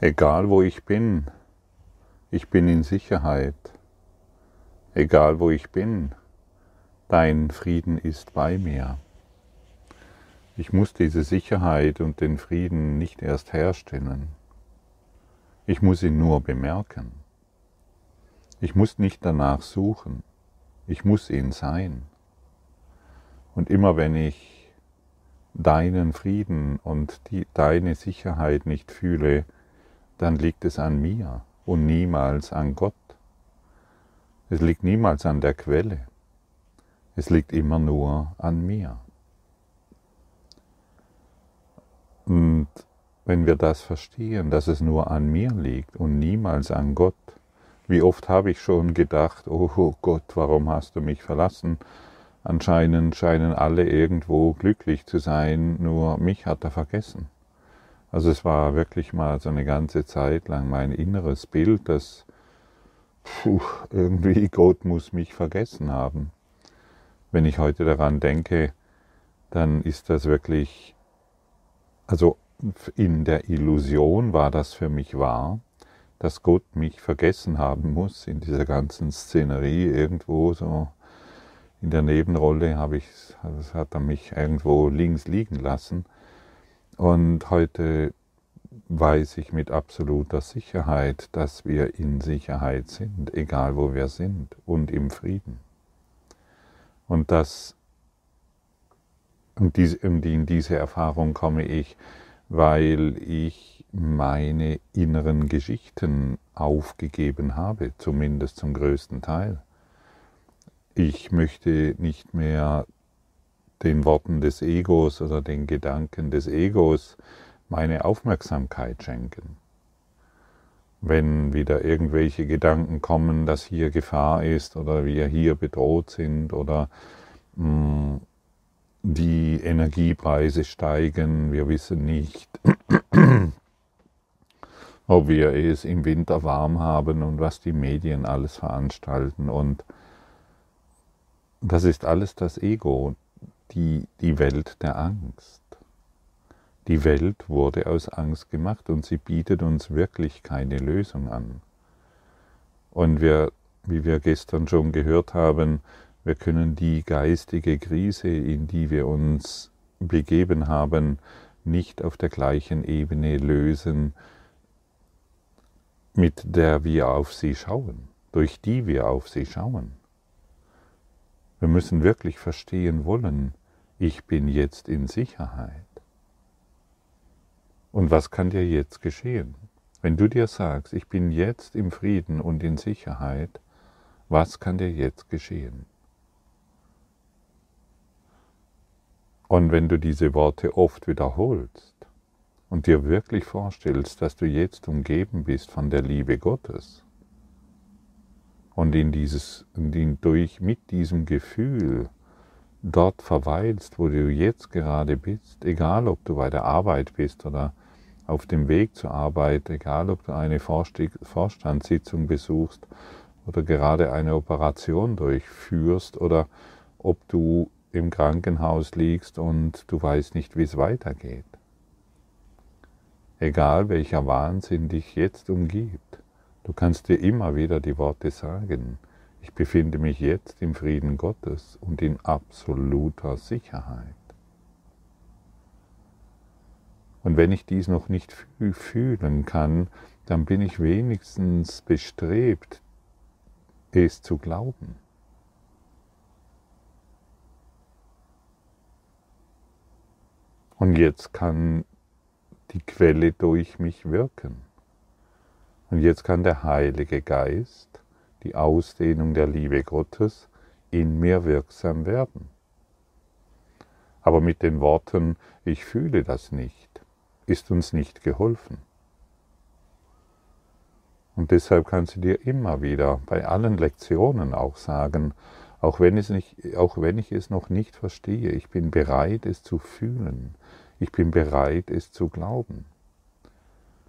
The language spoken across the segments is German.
Egal wo ich bin, ich bin in Sicherheit. Egal wo ich bin, dein Frieden ist bei mir. Ich muss diese Sicherheit und den Frieden nicht erst herstellen. Ich muss ihn nur bemerken. Ich muss nicht danach suchen. Ich muss ihn sein. Und immer wenn ich deinen Frieden und die, deine Sicherheit nicht fühle, dann liegt es an mir und niemals an Gott. Es liegt niemals an der Quelle. Es liegt immer nur an mir. Und wenn wir das verstehen, dass es nur an mir liegt und niemals an Gott, wie oft habe ich schon gedacht, oh Gott, warum hast du mich verlassen? Anscheinend scheinen alle irgendwo glücklich zu sein, nur mich hat er vergessen. Also es war wirklich mal so eine ganze Zeit lang mein inneres Bild, dass puh, irgendwie Gott muss mich vergessen haben. Wenn ich heute daran denke, dann ist das wirklich, also in der Illusion war das für mich wahr, dass Gott mich vergessen haben muss in dieser ganzen Szenerie irgendwo so in der Nebenrolle habe ich, das hat er mich irgendwo links liegen lassen. Und heute weiß ich mit absoluter Sicherheit, dass wir in Sicherheit sind, egal wo wir sind und im Frieden. Und das und in diese Erfahrung komme ich, weil ich meine inneren Geschichten aufgegeben habe, zumindest zum größten Teil. Ich möchte nicht mehr den Worten des Egos oder den Gedanken des Egos meine Aufmerksamkeit schenken. Wenn wieder irgendwelche Gedanken kommen, dass hier Gefahr ist oder wir hier bedroht sind oder mh, mm, die Energiepreise steigen, wir wissen nicht, ob wir es im Winter warm haben und was die Medien alles veranstalten und das ist alles das Ego, die, die Welt der Angst. Die Welt wurde aus Angst gemacht und sie bietet uns wirklich keine Lösung an. Und wir, wie wir gestern schon gehört haben, wir können die geistige Krise, in die wir uns begeben haben, nicht auf der gleichen Ebene lösen, mit der wir auf sie schauen, durch die wir auf sie schauen. Wir müssen wirklich verstehen wollen, ich bin jetzt in Sicherheit. Und was kann dir jetzt geschehen? Wenn du dir sagst, ich bin jetzt im Frieden und in Sicherheit, was kann dir jetzt geschehen? Und wenn du diese Worte oft wiederholst und dir wirklich vorstellst, dass du jetzt umgeben bist von der Liebe Gottes und in dieses, in, durch, mit diesem Gefühl dort verweilst, wo du jetzt gerade bist, egal ob du bei der Arbeit bist oder auf dem Weg zur Arbeit, egal ob du eine Vorstandssitzung besuchst oder gerade eine Operation durchführst oder ob du im Krankenhaus liegst und du weißt nicht, wie es weitergeht. Egal welcher Wahnsinn dich jetzt umgibt, du kannst dir immer wieder die Worte sagen, ich befinde mich jetzt im Frieden Gottes und in absoluter Sicherheit. Und wenn ich dies noch nicht fühlen kann, dann bin ich wenigstens bestrebt, es zu glauben. Und jetzt kann die Quelle durch mich wirken. Und jetzt kann der Heilige Geist, die Ausdehnung der Liebe Gottes, in mir wirksam werden. Aber mit den Worten, ich fühle das nicht, ist uns nicht geholfen. Und deshalb kannst du dir immer wieder bei allen Lektionen auch sagen, auch wenn, es nicht, auch wenn ich es noch nicht verstehe, ich bin bereit, es zu fühlen. Ich bin bereit, es zu glauben.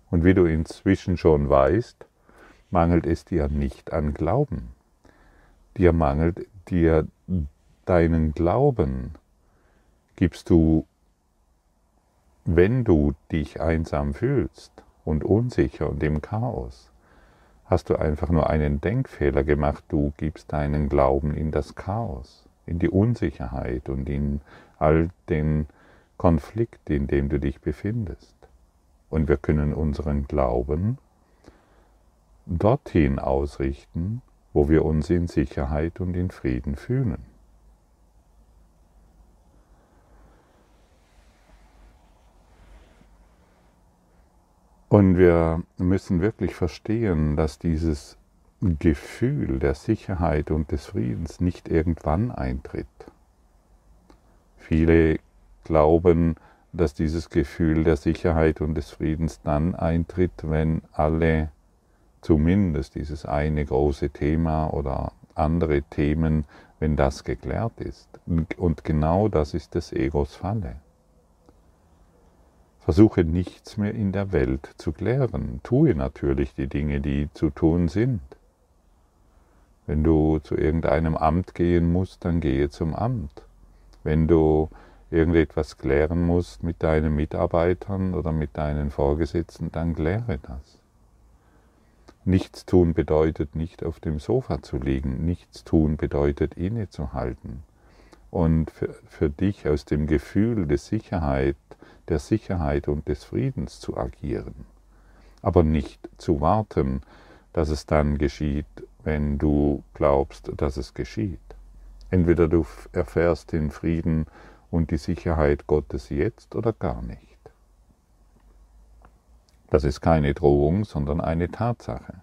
Und wie du inzwischen schon weißt, mangelt es dir nicht an Glauben. Dir mangelt dir deinen Glauben. Gibst du wenn du dich einsam fühlst und unsicher und im Chaos, hast du einfach nur einen Denkfehler gemacht. Du gibst deinen Glauben in das Chaos, in die Unsicherheit und in all den Konflikt, in dem du dich befindest. Und wir können unseren Glauben dorthin ausrichten, wo wir uns in Sicherheit und in Frieden fühlen. Und wir müssen wirklich verstehen, dass dieses Gefühl der Sicherheit und des Friedens nicht irgendwann eintritt. Viele glauben, dass dieses Gefühl der Sicherheit und des Friedens dann eintritt, wenn alle, zumindest dieses eine große Thema oder andere Themen, wenn das geklärt ist. Und genau das ist des Egos Falle. Versuche nichts mehr in der Welt zu klären. Tue natürlich die Dinge, die zu tun sind. Wenn du zu irgendeinem Amt gehen musst, dann gehe zum Amt. Wenn du irgendetwas klären musst mit deinen Mitarbeitern oder mit deinen Vorgesetzten, dann kläre das. Nichts tun bedeutet nicht auf dem Sofa zu liegen. Nichts tun bedeutet innezuhalten. Und für, für dich aus dem Gefühl der Sicherheit der Sicherheit und des Friedens zu agieren, aber nicht zu warten, dass es dann geschieht, wenn du glaubst, dass es geschieht. Entweder du erfährst den Frieden und die Sicherheit Gottes jetzt oder gar nicht. Das ist keine Drohung, sondern eine Tatsache.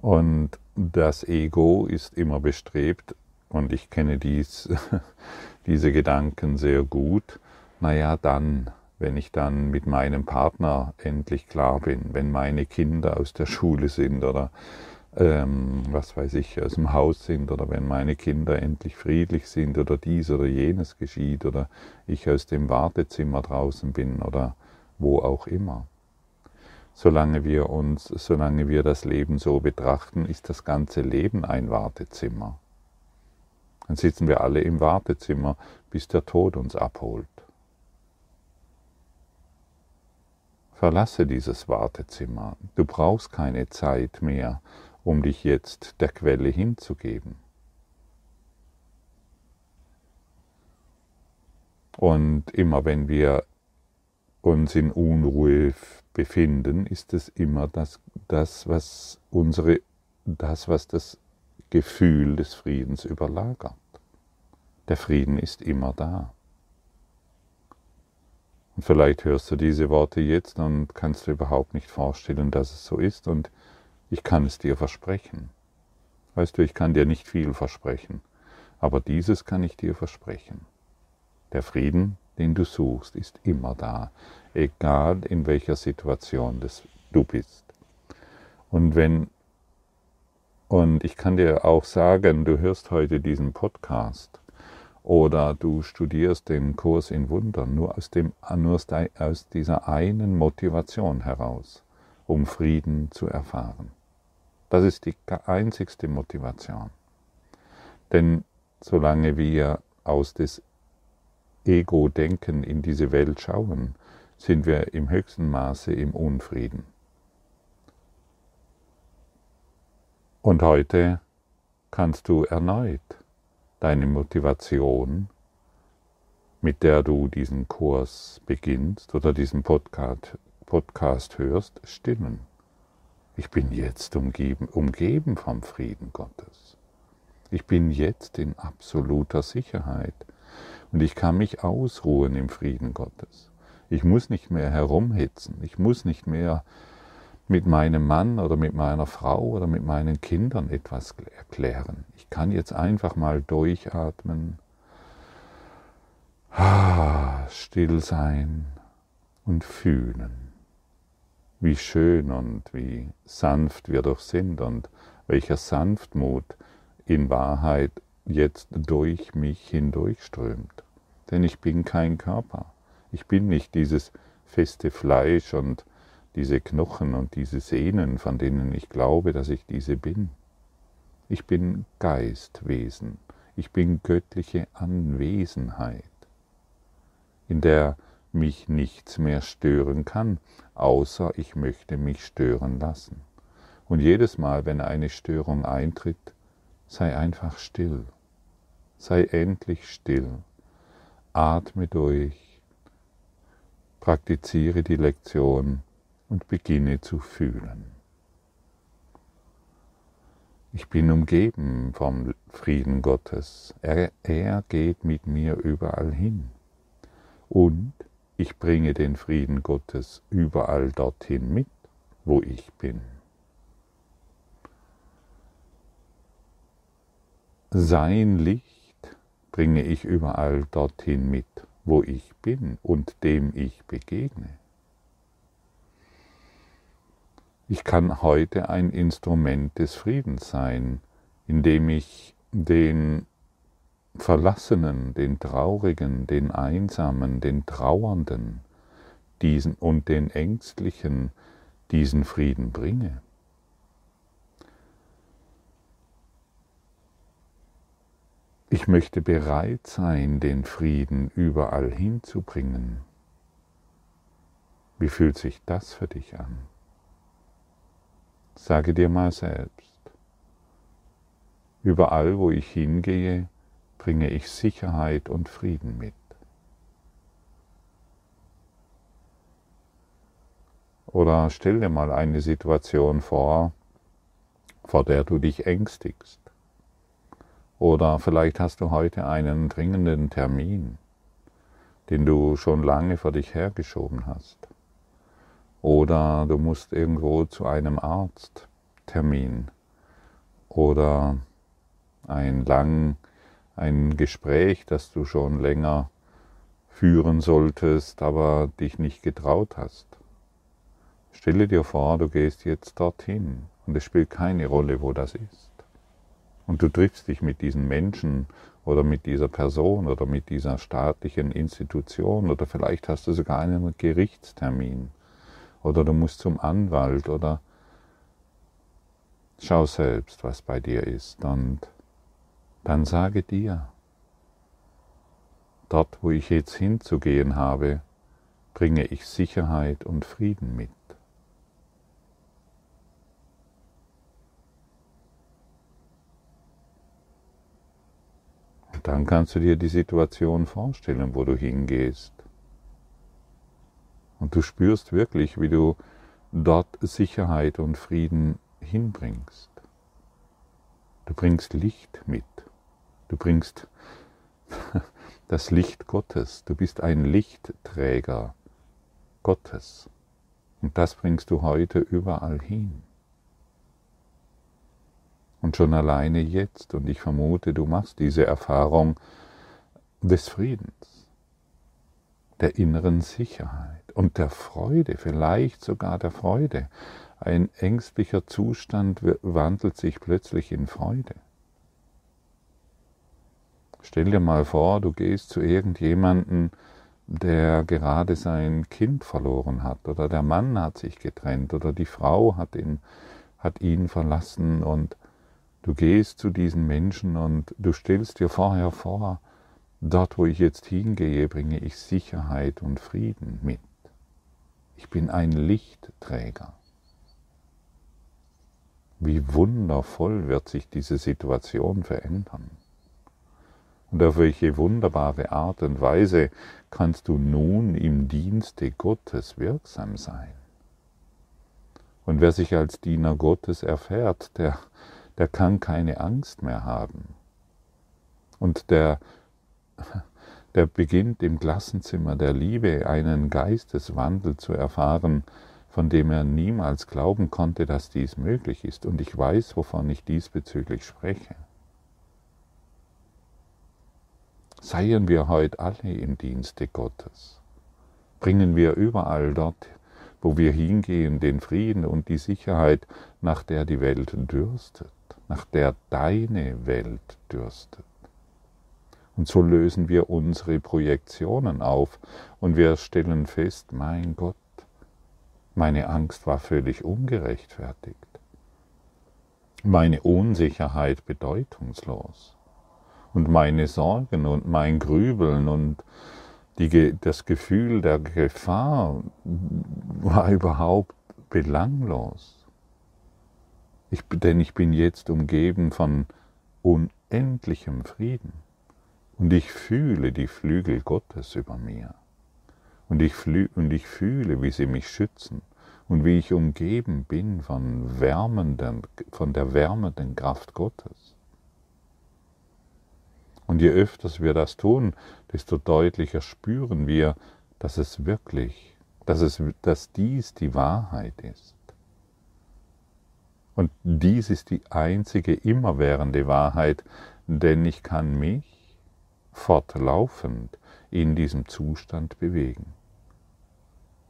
Und das Ego ist immer bestrebt, und ich kenne dies, diese Gedanken sehr gut, naja, dann, wenn ich dann mit meinem Partner endlich klar bin, wenn meine Kinder aus der Schule sind oder ähm, was weiß ich, aus dem Haus sind oder wenn meine Kinder endlich friedlich sind oder dies oder jenes geschieht oder ich aus dem Wartezimmer draußen bin oder wo auch immer. Solange wir uns, solange wir das Leben so betrachten, ist das ganze Leben ein Wartezimmer. Dann sitzen wir alle im Wartezimmer, bis der Tod uns abholt. Verlasse dieses Wartezimmer. Du brauchst keine Zeit mehr, um dich jetzt der Quelle hinzugeben. Und immer wenn wir uns in Unruhe befinden, ist es immer das, das, was unsere, das, was das Gefühl des Friedens überlagert. Der Frieden ist immer da. Und vielleicht hörst du diese Worte jetzt und kannst dir überhaupt nicht vorstellen, dass es so ist. Und ich kann es dir versprechen. Weißt du, ich kann dir nicht viel versprechen, aber dieses kann ich dir versprechen. Der Frieden, den du suchst, ist immer da, egal in welcher Situation du bist. Und wenn und ich kann dir auch sagen, du hörst heute diesen Podcast oder du studierst den Kurs in Wundern nur aus, dem, nur aus dieser einen Motivation heraus, um Frieden zu erfahren. Das ist die einzigste Motivation. Denn solange wir aus des Ego-Denken in diese Welt schauen, sind wir im höchsten Maße im Unfrieden. Und heute kannst du erneut deine Motivation, mit der du diesen Kurs beginnst oder diesen Podcast, Podcast hörst, stimmen. Ich bin jetzt umgeben, umgeben vom Frieden Gottes. Ich bin jetzt in absoluter Sicherheit und ich kann mich ausruhen im Frieden Gottes. Ich muss nicht mehr herumhitzen, ich muss nicht mehr mit meinem Mann oder mit meiner Frau oder mit meinen Kindern etwas erklären. Ich kann jetzt einfach mal durchatmen, still sein und fühlen, wie schön und wie sanft wir doch sind und welcher Sanftmut in Wahrheit jetzt durch mich hindurchströmt. Denn ich bin kein Körper. Ich bin nicht dieses feste Fleisch und diese Knochen und diese Sehnen, von denen ich glaube, dass ich diese bin. Ich bin Geistwesen, ich bin göttliche Anwesenheit. In der mich nichts mehr stören kann, außer ich möchte mich stören lassen. Und jedes Mal, wenn eine Störung eintritt, sei einfach still. Sei endlich still. Atme durch. Praktiziere die Lektion und beginne zu fühlen. Ich bin umgeben vom Frieden Gottes. Er, er geht mit mir überall hin. Und ich bringe den Frieden Gottes überall dorthin mit, wo ich bin. Sein Licht bringe ich überall dorthin mit, wo ich bin und dem ich begegne. Ich kann heute ein Instrument des Friedens sein, indem ich den Verlassenen, den Traurigen, den Einsamen, den Trauernden diesen und den Ängstlichen diesen Frieden bringe. Ich möchte bereit sein, den Frieden überall hinzubringen. Wie fühlt sich das für dich an? Sage dir mal selbst, überall wo ich hingehe, bringe ich Sicherheit und Frieden mit. Oder stell dir mal eine Situation vor, vor der du dich ängstigst. Oder vielleicht hast du heute einen dringenden Termin, den du schon lange vor dich hergeschoben hast. Oder du musst irgendwo zu einem Arzttermin oder ein lang ein Gespräch, das du schon länger führen solltest, aber dich nicht getraut hast. Stelle dir vor, du gehst jetzt dorthin und es spielt keine Rolle, wo das ist. Und du triffst dich mit diesen Menschen oder mit dieser Person oder mit dieser staatlichen Institution oder vielleicht hast du sogar einen Gerichtstermin oder du musst zum Anwalt oder schau selbst, was bei dir ist und dann sage dir, dort wo ich jetzt hinzugehen habe, bringe ich Sicherheit und Frieden mit. Und dann kannst du dir die Situation vorstellen, wo du hingehst. Und du spürst wirklich, wie du dort Sicherheit und Frieden hinbringst. Du bringst Licht mit. Du bringst das Licht Gottes. Du bist ein Lichtträger Gottes. Und das bringst du heute überall hin. Und schon alleine jetzt, und ich vermute, du machst diese Erfahrung des Friedens, der inneren Sicherheit und der Freude, vielleicht sogar der Freude. Ein ängstlicher Zustand wandelt sich plötzlich in Freude. Stell dir mal vor, du gehst zu irgendjemandem, der gerade sein Kind verloren hat oder der Mann hat sich getrennt oder die Frau hat ihn, hat ihn verlassen und du gehst zu diesen Menschen und du stellst dir vorher vor, dort wo ich jetzt hingehe, bringe ich Sicherheit und Frieden mit. Ich bin ein Lichtträger. Wie wundervoll wird sich diese Situation verändern. Und auf welche wunderbare Art und Weise kannst du nun im Dienste Gottes wirksam sein. Und wer sich als Diener Gottes erfährt, der, der kann keine Angst mehr haben. Und der, der beginnt im Klassenzimmer der Liebe einen Geisteswandel zu erfahren, von dem er niemals glauben konnte, dass dies möglich ist. Und ich weiß, wovon ich diesbezüglich spreche. Seien wir heute alle im Dienste Gottes. Bringen wir überall dort, wo wir hingehen, den Frieden und die Sicherheit, nach der die Welt dürstet, nach der deine Welt dürstet. Und so lösen wir unsere Projektionen auf und wir stellen fest, mein Gott, meine Angst war völlig ungerechtfertigt. Meine Unsicherheit bedeutungslos. Und meine Sorgen und mein Grübeln und Die, das Gefühl der Gefahr war überhaupt belanglos. Ich, denn ich bin jetzt umgeben von unendlichem Frieden und ich fühle die Flügel Gottes über mir und ich, und ich fühle, wie sie mich schützen und wie ich umgeben bin von, wärmenden, von der wärmenden Kraft Gottes. Und je öfters wir das tun, desto deutlicher spüren wir, dass es wirklich, dass, es, dass dies die Wahrheit ist. Und dies ist die einzige immerwährende Wahrheit, denn ich kann mich fortlaufend in diesem Zustand bewegen.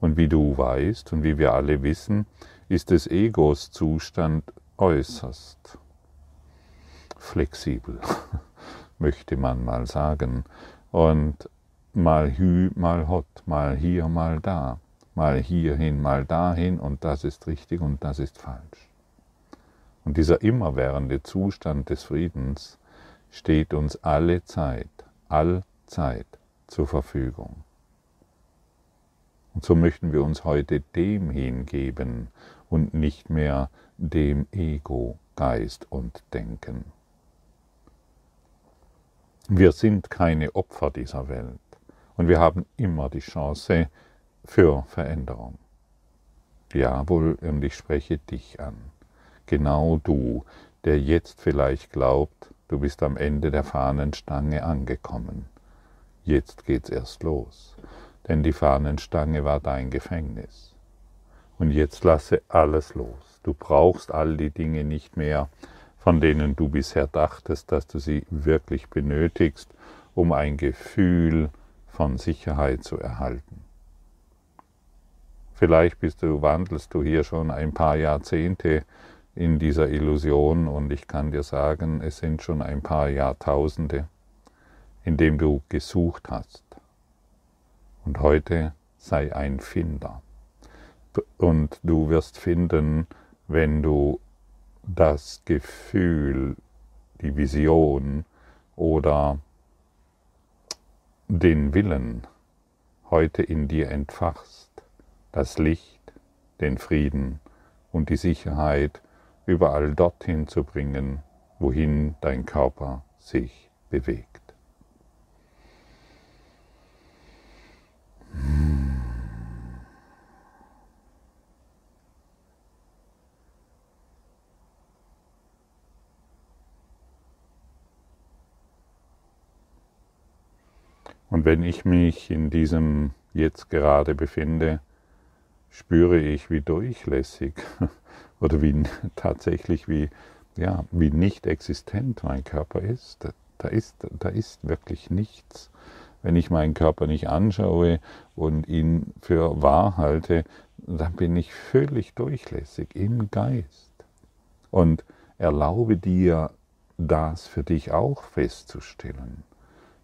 Und wie du weißt und wie wir alle wissen, ist des Egos Zustand äußerst flexibel, möchte man mal sagen. Und mal hü, mal hot, mal hier, mal da, mal hierhin, mal dahin und das ist richtig und das ist falsch. Und dieser immerwährende Zustand des Friedens steht uns alle Zeit, allzeit zur Verfügung. Und so möchten wir uns heute dem hingeben und nicht mehr dem Ego, Geist und Denken. Wir sind keine Opfer dieser Welt und wir haben immer die Chance für Veränderung. Jawohl, und ich spreche dich an genau du, der jetzt vielleicht glaubt, du bist am Ende der Fahnenstange angekommen. Jetzt geht's erst los, denn die Fahnenstange war dein Gefängnis. Und jetzt lasse alles los. Du brauchst all die Dinge nicht mehr, von denen du bisher dachtest, dass du sie wirklich benötigst, um ein Gefühl von Sicherheit zu erhalten. Vielleicht bist du, wandelst du hier schon ein paar Jahrzehnte in dieser Illusion und ich kann dir sagen, es sind schon ein paar Jahrtausende, in dem du gesucht hast. Und heute sei ein Finder. Und du wirst finden, wenn du das Gefühl, die Vision oder den Willen heute in dir entfachst, das Licht, den Frieden und die Sicherheit, überall dorthin zu bringen, wohin dein Körper sich bewegt. Und wenn ich mich in diesem jetzt gerade befinde, spüre ich, wie durchlässig oder wie tatsächlich wie, ja, wie nicht existent mein Körper ist. Da ist, da ist wirklich nichts. Wenn ich meinen Körper nicht anschaue und ihn für wahr halte, dann bin ich völlig durchlässig im Geist. Und erlaube dir, das für dich auch festzustellen.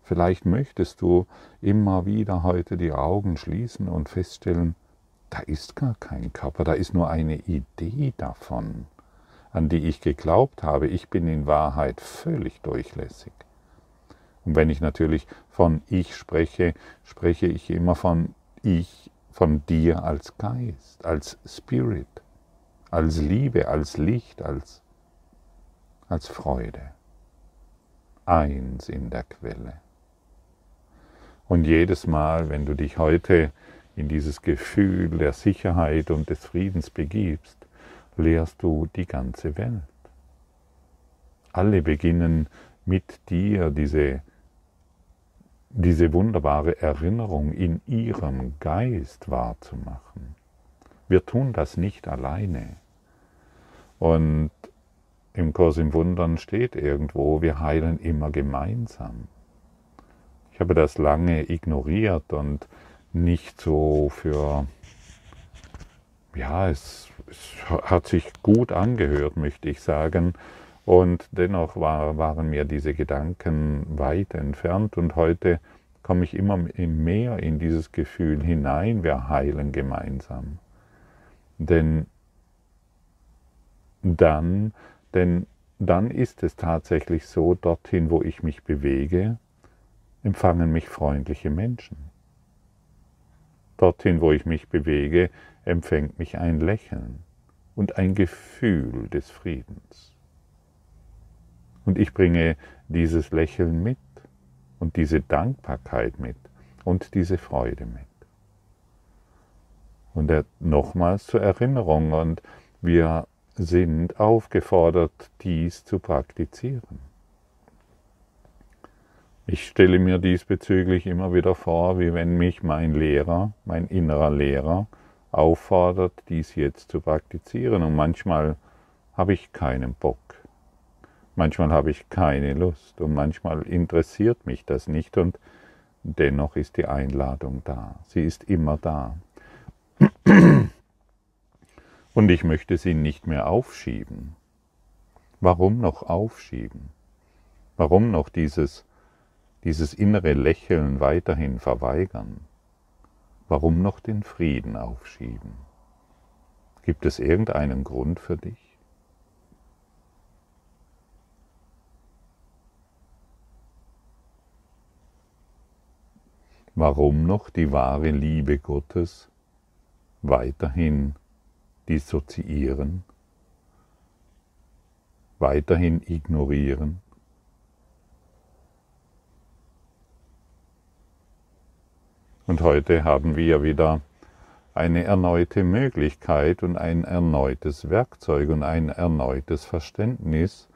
Vielleicht möchtest du immer wieder heute die Augen schließen und feststellen, da ist gar kein Körper, da ist nur eine Idee davon, an die ich geglaubt habe. Ich bin in Wahrheit völlig durchlässig. Und wenn ich natürlich von ich spreche, spreche ich immer von ich, von dir als Geist, als Spirit, als Liebe, als Licht, als, als Freude. Eins in der Quelle. Und jedes Mal, wenn du dich heute in dieses Gefühl der Sicherheit und des Friedens begibst, lehrst du die ganze Welt. Alle beginnen mit dir diese, diese wunderbare Erinnerung in ihrem Geist wahrzumachen. Wir tun das nicht alleine. Und im Kurs im Wundern steht irgendwo, wir heilen immer gemeinsam. Ich habe das lange ignoriert und nicht so für, ja, es, es hat sich gut angehört, möchte ich sagen. Und dennoch war, waren mir diese Gedanken weit entfernt und heute komme ich immer mehr in dieses Gefühl hinein, wir heilen gemeinsam. Denn dann, denn dann ist es tatsächlich so, dorthin, wo ich mich bewege, empfangen mich freundliche Menschen. Dorthin, wo ich mich bewege, empfängt mich ein Lächeln und ein Gefühl des Friedens. Und ich bringe dieses Lächeln mit und diese Dankbarkeit mit und diese Freude mit. Und nochmals zur Erinnerung, und wir sind aufgefordert, dies zu praktizieren. Ich stelle mir diesbezüglich immer wieder vor, wie wenn mich mein Lehrer, mein innerer Lehrer, auffordert, dies jetzt zu praktizieren. Und manchmal habe ich keinen Bock. Manchmal habe ich keine Lust und manchmal interessiert mich das nicht und dennoch ist die Einladung da. Sie ist immer da. Und ich möchte sie nicht mehr aufschieben. Warum noch aufschieben? Warum noch dieses, dieses innere Lächeln weiterhin verweigern? Warum noch den Frieden aufschieben? Gibt es irgendeinen Grund für dich? Warum noch die wahre Liebe Gottes weiterhin dissoziieren, weiterhin ignorieren? Und heute haben wir wieder eine erneute Möglichkeit und ein erneutes Werkzeug und ein erneutes Verständnis,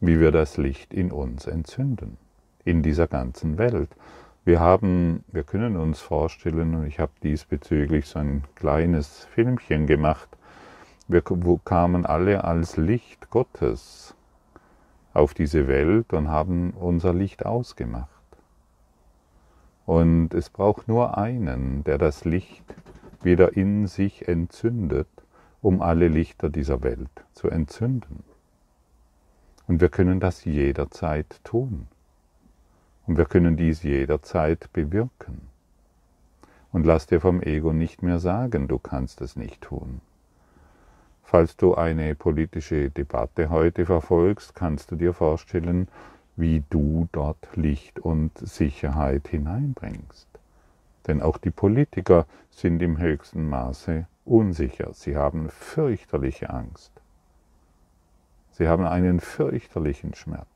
wie wir das Licht in uns entzünden, in dieser ganzen Welt. Wir haben, wir können uns vorstellen, und ich habe diesbezüglich so ein kleines Filmchen gemacht, wir kamen alle als Licht Gottes auf diese Welt und haben unser Licht ausgemacht. Und es braucht nur einen, der das Licht wieder in sich entzündet, um alle Lichter dieser Welt zu entzünden. Und wir können das jederzeit tun. Und wir können dies jederzeit bewirken. Und lass dir vom Ego nicht mehr sagen, du kannst es nicht tun. Falls du eine politische Debatte heute verfolgst, kannst du dir vorstellen, wie du dort Licht und Sicherheit hineinbringst. Denn auch die Politiker sind im höchsten Maße unsicher. Sie haben fürchterliche Angst. Sie haben einen fürchterlichen Schmerz.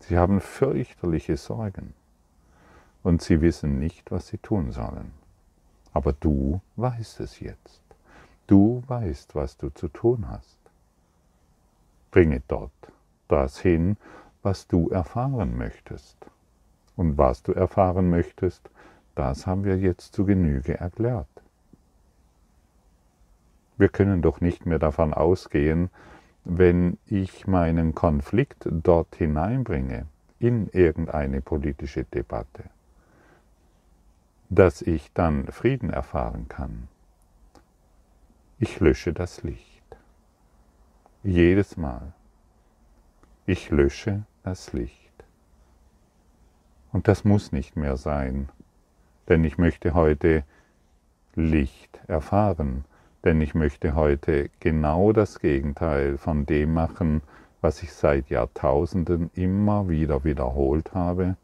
Sie haben fürchterliche Sorgen und sie wissen nicht, was sie tun sollen. Aber du weißt es jetzt. Du weißt, was du zu tun hast. Bringe dort das hin, was du erfahren möchtest. Und was du erfahren möchtest, das haben wir jetzt zu Genüge erklärt. Wir können doch nicht mehr davon ausgehen, wenn ich meinen Konflikt dort hineinbringe, in irgendeine politische Debatte, dass ich dann Frieden erfahren kann. Ich lösche das Licht. Jedes Mal. Ich lösche das Licht. Und das muss nicht mehr sein, denn ich möchte heute Licht erfahren denn ich möchte heute genau das Gegenteil von dem machen, was ich seit Jahrtausenden immer wieder wiederholt habe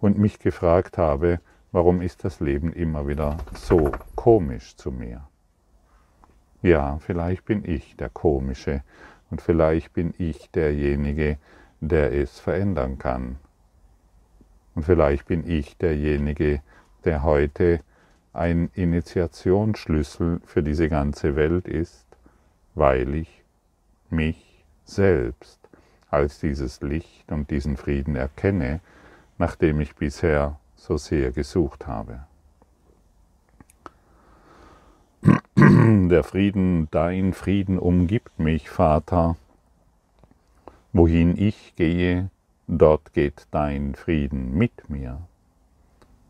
und mich gefragt habe, warum ist das Leben immer wieder so komisch zu mir? Ja, vielleicht bin ich der Komische und vielleicht bin ich derjenige, der es verändern kann. Und vielleicht bin ich derjenige, der heute ein Initiationsschlüssel für diese ganze Welt ist, weil ich mich selbst als dieses Licht und diesen Frieden erkenne, nachdem ich bisher so sehr gesucht habe. Der Frieden, dein Frieden umgibt mich, Vater. Wohin ich gehe, dort geht dein Frieden mit mir.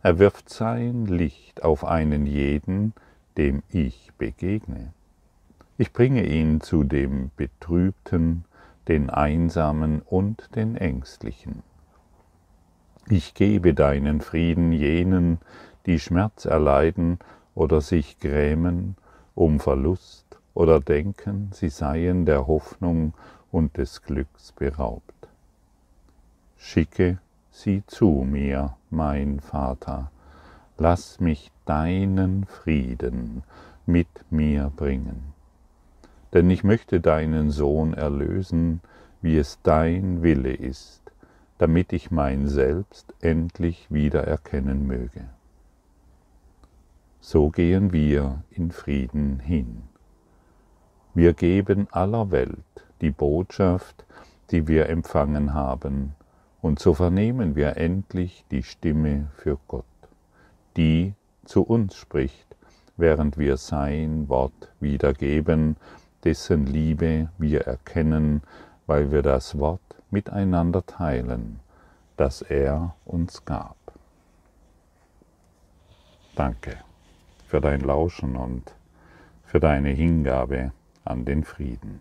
Er wirft sein Licht auf einen jeden, dem ich begegne. Ich bringe ihn zu dem Betrübten, den Einsamen und den Ängstlichen. Ich gebe deinen Frieden jenen, die Schmerz erleiden oder sich grämen um Verlust oder denken, sie seien der Hoffnung und des Glücks beraubt. Schicke sieh zu mir, mein Vater, Lass mich deinen Frieden mit mir bringen. Denn ich möchte deinen Sohn erlösen, wie es dein Wille ist, damit ich mein Selbst endlich wiedererkennen möge. So gehen wir in Frieden hin. Wir geben aller Welt die Botschaft, die wir empfangen haben, und so vernehmen wir endlich die Stimme für Gott, die zu uns spricht, während wir sein Wort wiedergeben, dessen Liebe wir erkennen, weil wir das Wort miteinander teilen, das er uns gab. Danke für dein Lauschen und für deine Hingabe an den Frieden.